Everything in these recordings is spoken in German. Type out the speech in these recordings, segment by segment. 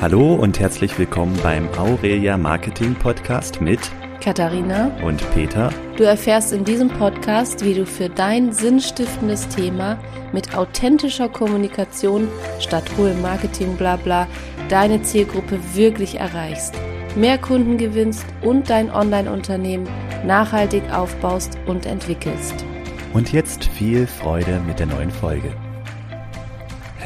Hallo und herzlich willkommen beim Aurelia Marketing Podcast mit Katharina und Peter. Du erfährst in diesem Podcast, wie du für dein sinnstiftendes Thema mit authentischer Kommunikation statt hohem Marketing blabla deine Zielgruppe wirklich erreichst, mehr Kunden gewinnst und dein Online-Unternehmen nachhaltig aufbaust und entwickelst. Und jetzt viel Freude mit der neuen Folge.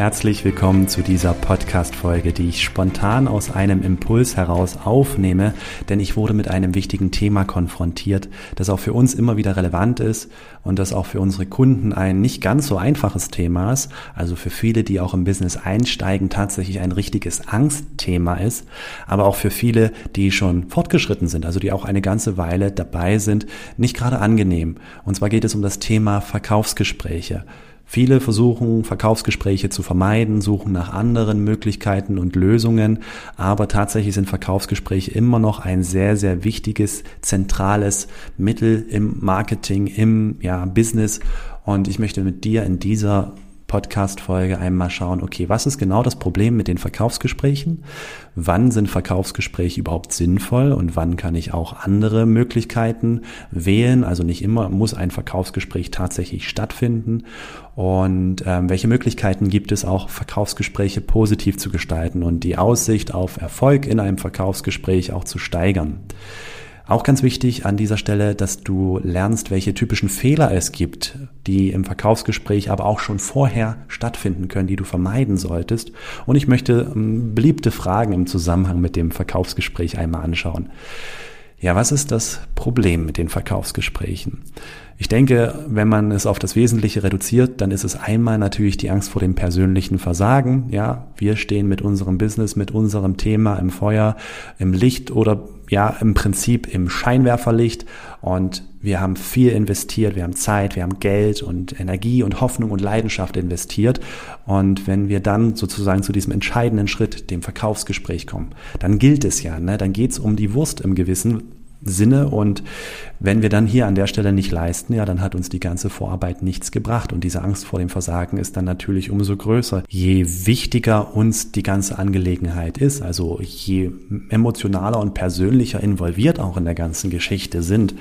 Herzlich willkommen zu dieser Podcast-Folge, die ich spontan aus einem Impuls heraus aufnehme, denn ich wurde mit einem wichtigen Thema konfrontiert, das auch für uns immer wieder relevant ist und das auch für unsere Kunden ein nicht ganz so einfaches Thema ist, also für viele, die auch im Business einsteigen, tatsächlich ein richtiges Angstthema ist, aber auch für viele, die schon fortgeschritten sind, also die auch eine ganze Weile dabei sind, nicht gerade angenehm. Und zwar geht es um das Thema Verkaufsgespräche. Viele versuchen, Verkaufsgespräche zu vermeiden, suchen nach anderen Möglichkeiten und Lösungen, aber tatsächlich sind Verkaufsgespräche immer noch ein sehr, sehr wichtiges, zentrales Mittel im Marketing, im ja, Business. Und ich möchte mit dir in dieser Podcast-Folge einmal schauen, okay, was ist genau das Problem mit den Verkaufsgesprächen? Wann sind Verkaufsgespräche überhaupt sinnvoll und wann kann ich auch andere Möglichkeiten wählen? Also nicht immer muss ein Verkaufsgespräch tatsächlich stattfinden. Und ähm, welche Möglichkeiten gibt es auch, Verkaufsgespräche positiv zu gestalten und die Aussicht auf Erfolg in einem Verkaufsgespräch auch zu steigern? Auch ganz wichtig an dieser Stelle, dass du lernst, welche typischen Fehler es gibt, die im Verkaufsgespräch aber auch schon vorher stattfinden können, die du vermeiden solltest. Und ich möchte ähm, beliebte Fragen im Zusammenhang mit dem Verkaufsgespräch einmal anschauen. Ja, was ist das Problem mit den Verkaufsgesprächen? Ich denke, wenn man es auf das Wesentliche reduziert, dann ist es einmal natürlich die Angst vor dem persönlichen Versagen. Ja, wir stehen mit unserem Business, mit unserem Thema im Feuer, im Licht oder ja, im Prinzip im Scheinwerferlicht und wir haben viel investiert, wir haben Zeit, wir haben Geld und Energie und Hoffnung und Leidenschaft investiert und wenn wir dann sozusagen zu diesem entscheidenden Schritt, dem Verkaufsgespräch kommen, dann gilt es ja, ne? dann geht es um die Wurst im Gewissen, Sinne. Und wenn wir dann hier an der Stelle nicht leisten, ja, dann hat uns die ganze Vorarbeit nichts gebracht. Und diese Angst vor dem Versagen ist dann natürlich umso größer. Je wichtiger uns die ganze Angelegenheit ist, also je emotionaler und persönlicher involviert auch in der ganzen Geschichte sind.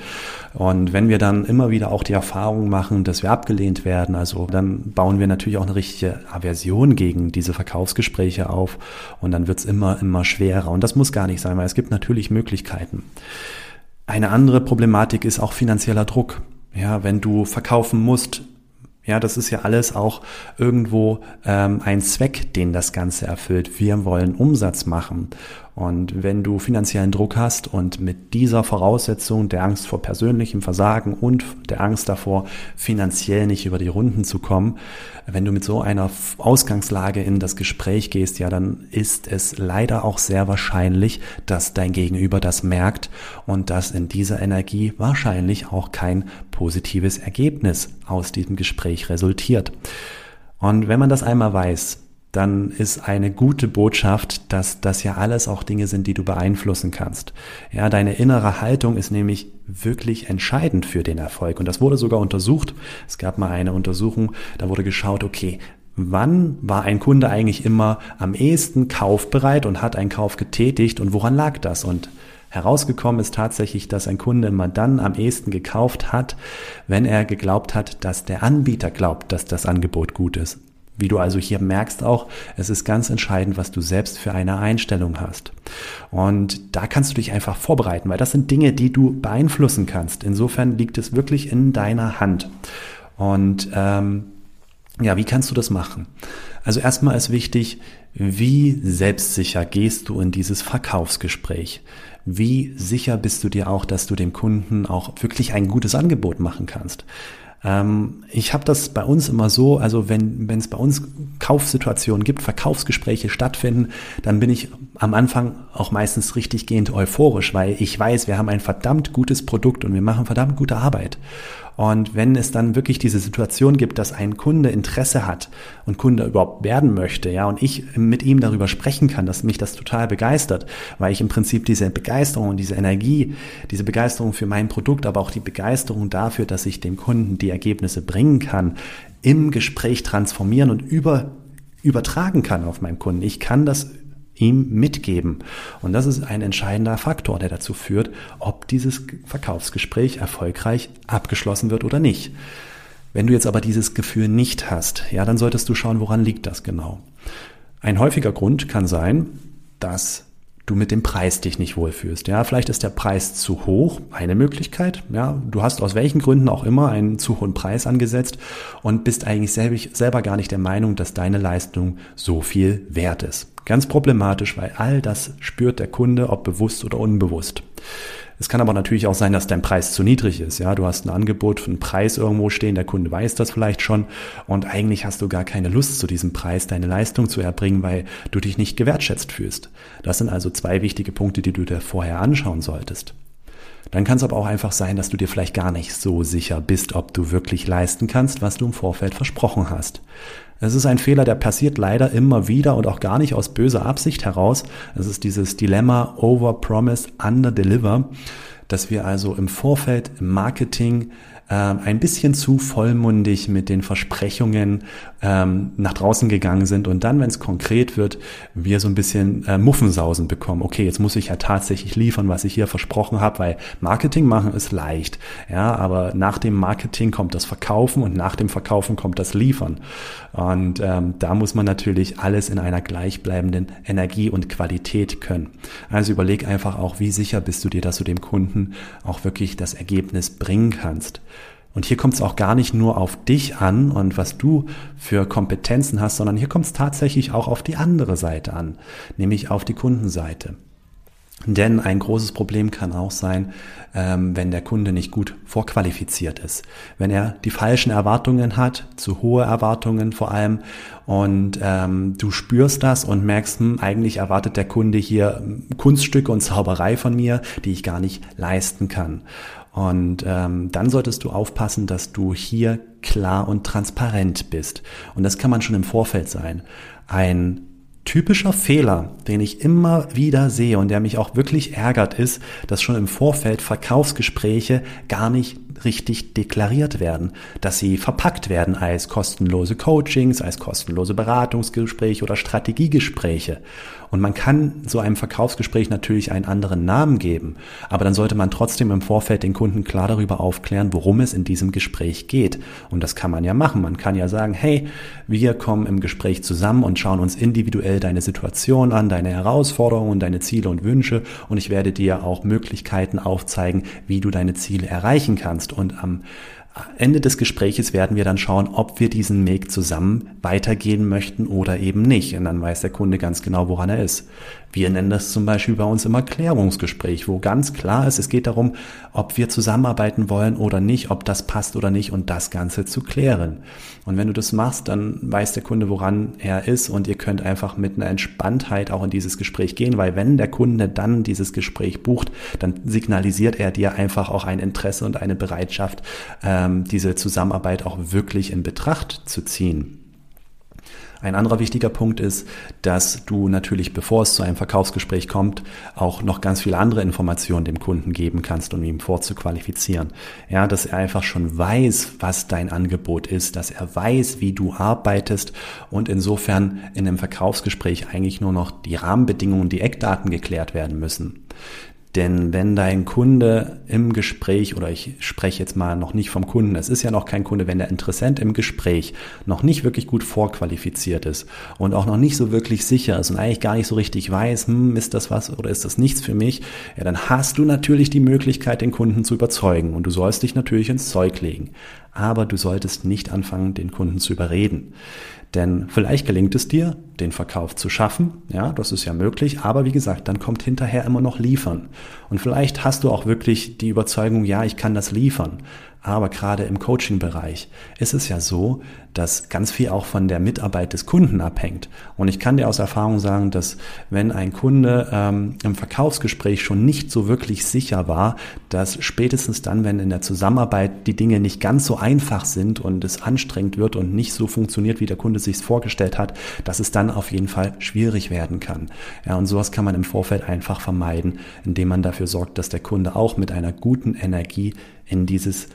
Und wenn wir dann immer wieder auch die Erfahrung machen, dass wir abgelehnt werden, also dann bauen wir natürlich auch eine richtige Aversion gegen diese Verkaufsgespräche auf. Und dann wird's immer, immer schwerer. Und das muss gar nicht sein, weil es gibt natürlich Möglichkeiten. Eine andere Problematik ist auch finanzieller Druck. Ja, wenn du verkaufen musst, ja, das ist ja alles auch irgendwo ähm, ein Zweck, den das Ganze erfüllt. Wir wollen Umsatz machen. Und wenn du finanziellen Druck hast und mit dieser Voraussetzung der Angst vor persönlichem Versagen und der Angst davor, finanziell nicht über die Runden zu kommen, wenn du mit so einer Ausgangslage in das Gespräch gehst, ja, dann ist es leider auch sehr wahrscheinlich, dass dein Gegenüber das merkt und dass in dieser Energie wahrscheinlich auch kein positives Ergebnis aus diesem Gespräch resultiert. Und wenn man das einmal weiß, dann ist eine gute Botschaft, dass das ja alles auch Dinge sind, die du beeinflussen kannst. Ja, deine innere Haltung ist nämlich wirklich entscheidend für den Erfolg. Und das wurde sogar untersucht. Es gab mal eine Untersuchung, da wurde geschaut, okay, wann war ein Kunde eigentlich immer am ehesten kaufbereit und hat einen Kauf getätigt und woran lag das? Und herausgekommen ist tatsächlich, dass ein Kunde immer dann am ehesten gekauft hat, wenn er geglaubt hat, dass der Anbieter glaubt, dass das Angebot gut ist. Wie du also hier merkst auch, es ist ganz entscheidend, was du selbst für eine Einstellung hast. Und da kannst du dich einfach vorbereiten, weil das sind Dinge, die du beeinflussen kannst. Insofern liegt es wirklich in deiner Hand. Und ähm, ja, wie kannst du das machen? Also erstmal ist wichtig, wie selbstsicher gehst du in dieses Verkaufsgespräch? Wie sicher bist du dir auch, dass du dem Kunden auch wirklich ein gutes Angebot machen kannst? Ähm, ich habe das bei uns immer so, also wenn es bei uns Kaufsituationen gibt, Verkaufsgespräche stattfinden, dann bin ich am Anfang auch meistens richtig gehend euphorisch, weil ich weiß, wir haben ein verdammt gutes Produkt und wir machen verdammt gute Arbeit. Und wenn es dann wirklich diese Situation gibt, dass ein Kunde Interesse hat und Kunde überhaupt werden möchte, ja, und ich mit ihm darüber sprechen kann, dass mich das total begeistert, weil ich im Prinzip diese Begeisterung und diese Energie, diese Begeisterung für mein Produkt, aber auch die Begeisterung dafür, dass ich dem Kunden die Ergebnisse bringen kann, im Gespräch transformieren und über, übertragen kann auf meinen Kunden. Ich kann das ihm mitgeben. Und das ist ein entscheidender Faktor, der dazu führt, ob dieses Verkaufsgespräch erfolgreich abgeschlossen wird oder nicht. Wenn du jetzt aber dieses Gefühl nicht hast, ja, dann solltest du schauen, woran liegt das genau. Ein häufiger Grund kann sein, dass du mit dem Preis dich nicht wohlfühlst. Ja, vielleicht ist der Preis zu hoch, eine Möglichkeit. Ja, du hast aus welchen Gründen auch immer einen zu hohen Preis angesetzt und bist eigentlich selber gar nicht der Meinung, dass deine Leistung so viel wert ist. Ganz problematisch, weil all das spürt der Kunde, ob bewusst oder unbewusst. Es kann aber natürlich auch sein, dass dein Preis zu niedrig ist. Ja, du hast ein Angebot für einen Preis irgendwo stehen, der Kunde weiß das vielleicht schon und eigentlich hast du gar keine Lust zu diesem Preis deine Leistung zu erbringen, weil du dich nicht gewertschätzt fühlst. Das sind also zwei wichtige Punkte, die du dir vorher anschauen solltest. Dann kann es aber auch einfach sein, dass du dir vielleicht gar nicht so sicher bist, ob du wirklich leisten kannst, was du im Vorfeld versprochen hast. Es ist ein Fehler, der passiert leider immer wieder und auch gar nicht aus böser Absicht heraus. Es ist dieses Dilemma Over Promise, Under Deliver, dass wir also im Vorfeld im Marketing ähm, ein bisschen zu vollmundig mit den Versprechungen ähm, nach draußen gegangen sind und dann, wenn es konkret wird, wir so ein bisschen äh, Muffensausen bekommen. Okay, jetzt muss ich ja tatsächlich liefern, was ich hier versprochen habe, weil Marketing machen ist leicht. Ja, aber nach dem Marketing kommt das Verkaufen und nach dem Verkaufen kommt das Liefern. Und ähm, da muss man natürlich alles in einer gleichbleibenden Energie und Qualität können. Also überleg einfach auch, wie sicher bist du dir, dass du dem Kunden auch wirklich das Ergebnis bringen kannst. Und hier kommt es auch gar nicht nur auf dich an und was du für Kompetenzen hast, sondern hier kommt es tatsächlich auch auf die andere Seite an, nämlich auf die Kundenseite. Denn ein großes Problem kann auch sein, ähm, wenn der Kunde nicht gut vorqualifiziert ist. Wenn er die falschen Erwartungen hat, zu hohe Erwartungen vor allem, und ähm, du spürst das und merkst, hm, eigentlich erwartet der Kunde hier Kunststücke und Zauberei von mir, die ich gar nicht leisten kann. Und ähm, dann solltest du aufpassen, dass du hier klar und transparent bist. Und das kann man schon im Vorfeld sein. Ein typischer Fehler, den ich immer wieder sehe und der mich auch wirklich ärgert, ist, dass schon im Vorfeld Verkaufsgespräche gar nicht richtig deklariert werden, dass sie verpackt werden als kostenlose Coachings, als kostenlose Beratungsgespräche oder Strategiegespräche. Und man kann so einem Verkaufsgespräch natürlich einen anderen Namen geben, aber dann sollte man trotzdem im Vorfeld den Kunden klar darüber aufklären, worum es in diesem Gespräch geht. Und das kann man ja machen. Man kann ja sagen, hey, wir kommen im Gespräch zusammen und schauen uns individuell deine Situation an, deine Herausforderungen, deine Ziele und Wünsche und ich werde dir auch Möglichkeiten aufzeigen, wie du deine Ziele erreichen kannst. Und am Ende des Gespräches werden wir dann schauen, ob wir diesen Weg zusammen weitergehen möchten oder eben nicht. Und dann weiß der Kunde ganz genau, woran er ist. Wir nennen das zum Beispiel bei uns immer Klärungsgespräch, wo ganz klar ist, es geht darum, ob wir zusammenarbeiten wollen oder nicht, ob das passt oder nicht und das Ganze zu klären. Und wenn du das machst, dann weiß der Kunde, woran er ist und ihr könnt einfach mit einer Entspanntheit auch in dieses Gespräch gehen, weil wenn der Kunde dann dieses Gespräch bucht, dann signalisiert er dir einfach auch ein Interesse und eine Bereitschaft, ähm, diese Zusammenarbeit auch wirklich in Betracht zu ziehen. Ein anderer wichtiger Punkt ist, dass du natürlich, bevor es zu einem Verkaufsgespräch kommt, auch noch ganz viele andere Informationen dem Kunden geben kannst, um ihn vorzuqualifizieren. Ja, dass er einfach schon weiß, was dein Angebot ist, dass er weiß, wie du arbeitest und insofern in einem Verkaufsgespräch eigentlich nur noch die Rahmenbedingungen, die Eckdaten geklärt werden müssen. Denn wenn dein Kunde im Gespräch, oder ich spreche jetzt mal noch nicht vom Kunden, es ist ja noch kein Kunde, wenn der Interessent im Gespräch noch nicht wirklich gut vorqualifiziert ist und auch noch nicht so wirklich sicher ist und eigentlich gar nicht so richtig weiß, hm, ist das was oder ist das nichts für mich, ja, dann hast du natürlich die Möglichkeit, den Kunden zu überzeugen und du sollst dich natürlich ins Zeug legen. Aber du solltest nicht anfangen, den Kunden zu überreden. Denn vielleicht gelingt es dir, den Verkauf zu schaffen. Ja, das ist ja möglich. Aber wie gesagt, dann kommt hinterher immer noch liefern. Und vielleicht hast du auch wirklich die Überzeugung, ja, ich kann das liefern. Aber gerade im Coaching-Bereich ist es ja so, dass ganz viel auch von der Mitarbeit des Kunden abhängt. Und ich kann dir aus Erfahrung sagen, dass wenn ein Kunde ähm, im Verkaufsgespräch schon nicht so wirklich sicher war, dass spätestens dann, wenn in der Zusammenarbeit die Dinge nicht ganz so einfach sind und es anstrengend wird und nicht so funktioniert, wie der Kunde sich vorgestellt hat, dass es dann auf jeden Fall schwierig werden kann. Ja, und sowas kann man im Vorfeld einfach vermeiden, indem man dafür sorgt, dass der Kunde auch mit einer guten Energie in dieses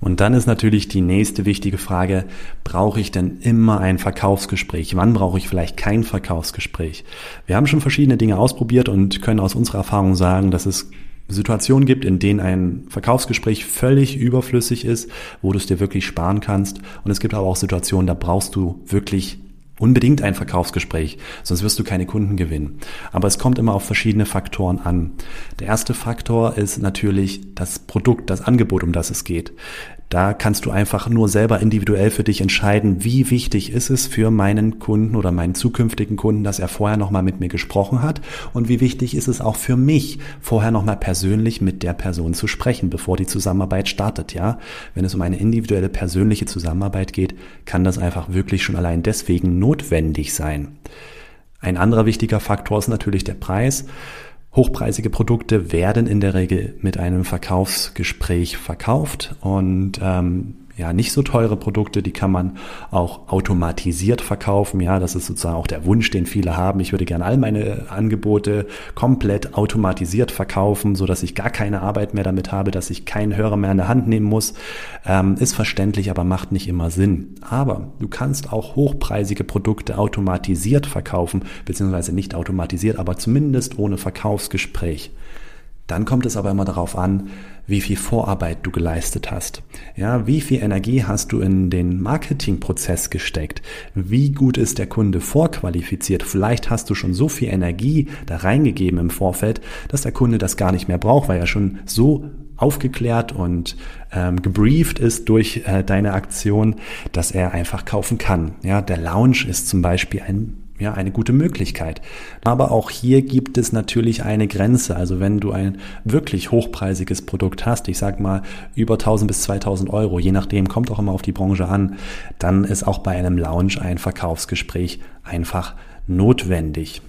Und dann ist natürlich die nächste wichtige Frage, brauche ich denn immer ein Verkaufsgespräch? Wann brauche ich vielleicht kein Verkaufsgespräch? Wir haben schon verschiedene Dinge ausprobiert und können aus unserer Erfahrung sagen, dass es Situationen gibt, in denen ein Verkaufsgespräch völlig überflüssig ist, wo du es dir wirklich sparen kannst. Und es gibt aber auch Situationen, da brauchst du wirklich unbedingt ein Verkaufsgespräch, sonst wirst du keine Kunden gewinnen. Aber es kommt immer auf verschiedene Faktoren an. Der erste Faktor ist natürlich das Produkt, das Angebot, um das es geht. Da kannst du einfach nur selber individuell für dich entscheiden, wie wichtig ist es für meinen Kunden oder meinen zukünftigen Kunden, dass er vorher nochmal mit mir gesprochen hat und wie wichtig ist es auch für mich, vorher nochmal persönlich mit der Person zu sprechen, bevor die Zusammenarbeit startet, ja. Wenn es um eine individuelle persönliche Zusammenarbeit geht, kann das einfach wirklich schon allein deswegen notwendig sein. Ein anderer wichtiger Faktor ist natürlich der Preis. Hochpreisige Produkte werden in der Regel mit einem Verkaufsgespräch verkauft und ähm, ja, nicht so teure Produkte, die kann man auch automatisiert verkaufen. Ja, das ist sozusagen auch der Wunsch, den viele haben. Ich würde gerne all meine Angebote komplett automatisiert verkaufen, so dass ich gar keine Arbeit mehr damit habe, dass ich keinen Hörer mehr in der Hand nehmen muss. Ähm, ist verständlich, aber macht nicht immer Sinn. Aber du kannst auch hochpreisige Produkte automatisiert verkaufen, beziehungsweise nicht automatisiert, aber zumindest ohne Verkaufsgespräch. Dann kommt es aber immer darauf an, wie viel Vorarbeit du geleistet hast. Ja, wie viel Energie hast du in den Marketingprozess gesteckt? Wie gut ist der Kunde vorqualifiziert? Vielleicht hast du schon so viel Energie da reingegeben im Vorfeld, dass der Kunde das gar nicht mehr braucht, weil er schon so aufgeklärt und ähm, gebrieft ist durch äh, deine Aktion, dass er einfach kaufen kann. Ja, der Lounge ist zum Beispiel ein ja, eine gute Möglichkeit. Aber auch hier gibt es natürlich eine Grenze. Also wenn du ein wirklich hochpreisiges Produkt hast, ich sag mal über 1000 bis 2000 Euro, je nachdem, kommt auch immer auf die Branche an, dann ist auch bei einem Lounge ein Verkaufsgespräch einfach notwendig.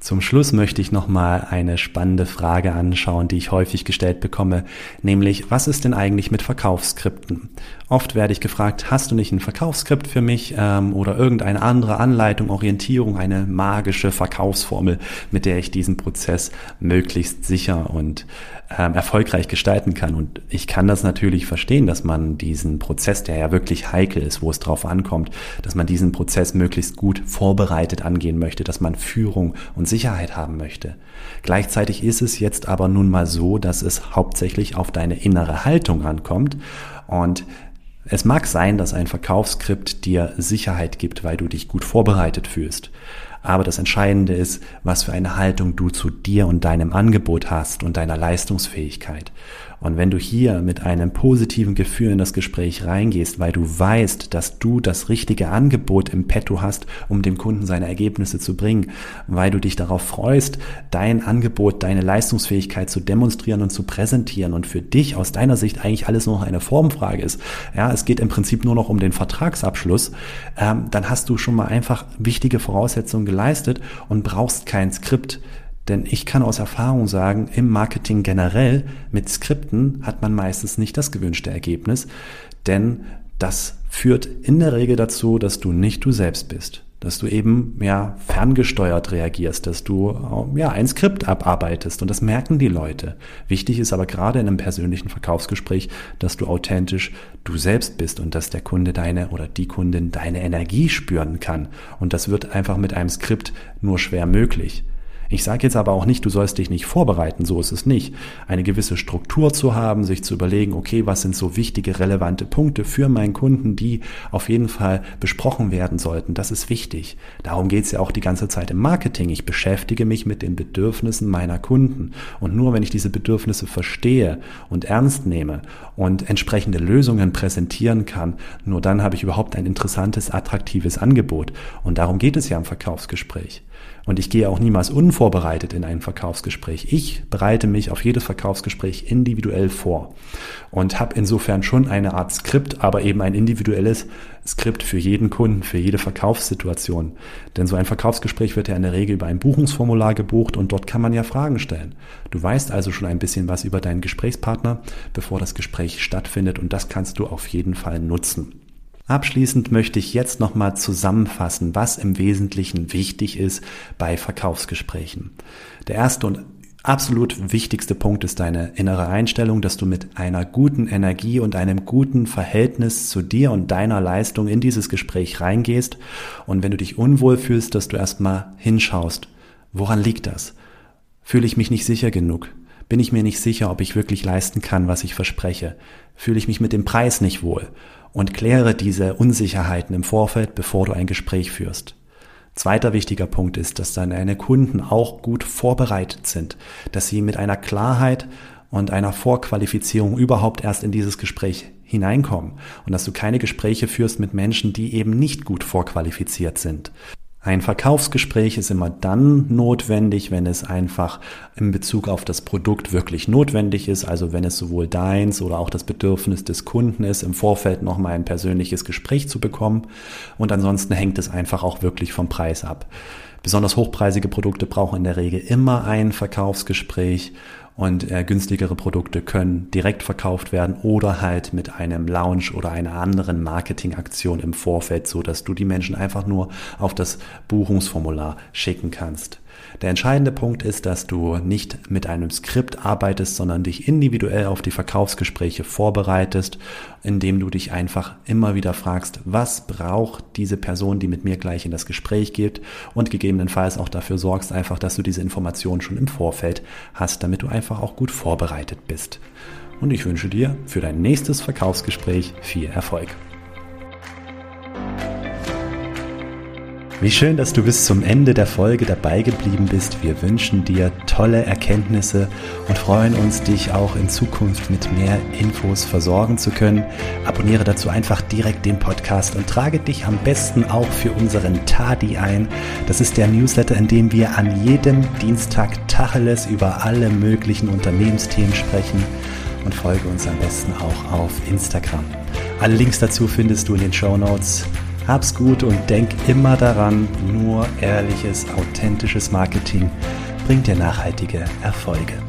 Zum Schluss möchte ich nochmal eine spannende Frage anschauen, die ich häufig gestellt bekomme, nämlich was ist denn eigentlich mit Verkaufsskripten? Oft werde ich gefragt, hast du nicht ein Verkaufsskript für mich ähm, oder irgendeine andere Anleitung, Orientierung, eine magische Verkaufsformel, mit der ich diesen Prozess möglichst sicher und ähm, erfolgreich gestalten kann. Und ich kann das natürlich verstehen, dass man diesen Prozess, der ja wirklich heikel ist, wo es drauf ankommt, dass man diesen Prozess möglichst gut vorbereitet angehen möchte, dass man Führung und Sicherheit haben möchte. Gleichzeitig ist es jetzt aber nun mal so, dass es hauptsächlich auf deine innere Haltung ankommt und es mag sein, dass ein Verkaufsskript dir Sicherheit gibt, weil du dich gut vorbereitet fühlst. Aber das Entscheidende ist, was für eine Haltung du zu dir und deinem Angebot hast und deiner Leistungsfähigkeit. Und wenn du hier mit einem positiven Gefühl in das Gespräch reingehst, weil du weißt, dass du das richtige Angebot im Petto hast, um dem Kunden seine Ergebnisse zu bringen, weil du dich darauf freust, dein Angebot, deine Leistungsfähigkeit zu demonstrieren und zu präsentieren und für dich aus deiner Sicht eigentlich alles nur noch eine Formfrage ist. Ja, es geht im Prinzip nur noch um den Vertragsabschluss. Ähm, dann hast du schon mal einfach wichtige Voraussetzungen geleistet und brauchst kein Skript denn ich kann aus Erfahrung sagen, im Marketing generell mit Skripten hat man meistens nicht das gewünschte Ergebnis, denn das führt in der Regel dazu, dass du nicht du selbst bist, dass du eben ja ferngesteuert reagierst, dass du ja ein Skript abarbeitest und das merken die Leute. Wichtig ist aber gerade in einem persönlichen Verkaufsgespräch, dass du authentisch du selbst bist und dass der Kunde deine oder die Kundin deine Energie spüren kann und das wird einfach mit einem Skript nur schwer möglich. Ich sage jetzt aber auch nicht, du sollst dich nicht vorbereiten, so ist es nicht. Eine gewisse Struktur zu haben, sich zu überlegen, okay, was sind so wichtige, relevante Punkte für meinen Kunden, die auf jeden Fall besprochen werden sollten, das ist wichtig. Darum geht es ja auch die ganze Zeit im Marketing. Ich beschäftige mich mit den Bedürfnissen meiner Kunden. Und nur wenn ich diese Bedürfnisse verstehe und ernst nehme und entsprechende Lösungen präsentieren kann, nur dann habe ich überhaupt ein interessantes, attraktives Angebot. Und darum geht es ja im Verkaufsgespräch. Und ich gehe auch niemals unvorbereitet in ein Verkaufsgespräch. Ich bereite mich auf jedes Verkaufsgespräch individuell vor und habe insofern schon eine Art Skript, aber eben ein individuelles Skript für jeden Kunden, für jede Verkaufssituation. Denn so ein Verkaufsgespräch wird ja in der Regel über ein Buchungsformular gebucht und dort kann man ja Fragen stellen. Du weißt also schon ein bisschen was über deinen Gesprächspartner, bevor das Gespräch stattfindet und das kannst du auf jeden Fall nutzen. Abschließend möchte ich jetzt nochmal zusammenfassen, was im Wesentlichen wichtig ist bei Verkaufsgesprächen. Der erste und absolut wichtigste Punkt ist deine innere Einstellung, dass du mit einer guten Energie und einem guten Verhältnis zu dir und deiner Leistung in dieses Gespräch reingehst. Und wenn du dich unwohl fühlst, dass du erstmal hinschaust, woran liegt das? Fühle ich mich nicht sicher genug? Bin ich mir nicht sicher, ob ich wirklich leisten kann, was ich verspreche? Fühle ich mich mit dem Preis nicht wohl? Und kläre diese Unsicherheiten im Vorfeld, bevor du ein Gespräch führst. Zweiter wichtiger Punkt ist, dass deine Kunden auch gut vorbereitet sind, dass sie mit einer Klarheit und einer Vorqualifizierung überhaupt erst in dieses Gespräch hineinkommen und dass du keine Gespräche führst mit Menschen, die eben nicht gut vorqualifiziert sind. Ein Verkaufsgespräch ist immer dann notwendig, wenn es einfach in Bezug auf das Produkt wirklich notwendig ist, also wenn es sowohl deins oder auch das Bedürfnis des Kunden ist, im Vorfeld nochmal ein persönliches Gespräch zu bekommen. Und ansonsten hängt es einfach auch wirklich vom Preis ab. Besonders hochpreisige Produkte brauchen in der Regel immer ein Verkaufsgespräch und äh, günstigere Produkte können direkt verkauft werden oder halt mit einem Launch oder einer anderen Marketingaktion im Vorfeld, so dass du die Menschen einfach nur auf das Buchungsformular schicken kannst. Der entscheidende Punkt ist, dass du nicht mit einem Skript arbeitest, sondern dich individuell auf die Verkaufsgespräche vorbereitest, indem du dich einfach immer wieder fragst, was braucht diese Person, die mit mir gleich in das Gespräch geht und gegebenenfalls auch dafür sorgst einfach, dass du diese Informationen schon im Vorfeld hast, damit du einfach auch gut vorbereitet bist. Und ich wünsche dir für dein nächstes Verkaufsgespräch viel Erfolg. Wie schön, dass du bis zum Ende der Folge dabei geblieben bist. Wir wünschen dir tolle Erkenntnisse und freuen uns, dich auch in Zukunft mit mehr Infos versorgen zu können. Abonniere dazu einfach direkt den Podcast und trage dich am besten auch für unseren Tadi ein. Das ist der Newsletter, in dem wir an jedem Dienstag Tacheles über alle möglichen Unternehmensthemen sprechen und folge uns am besten auch auf Instagram. Alle Links dazu findest du in den Show Notes. Hab's gut und denk immer daran, nur ehrliches, authentisches Marketing bringt dir nachhaltige Erfolge.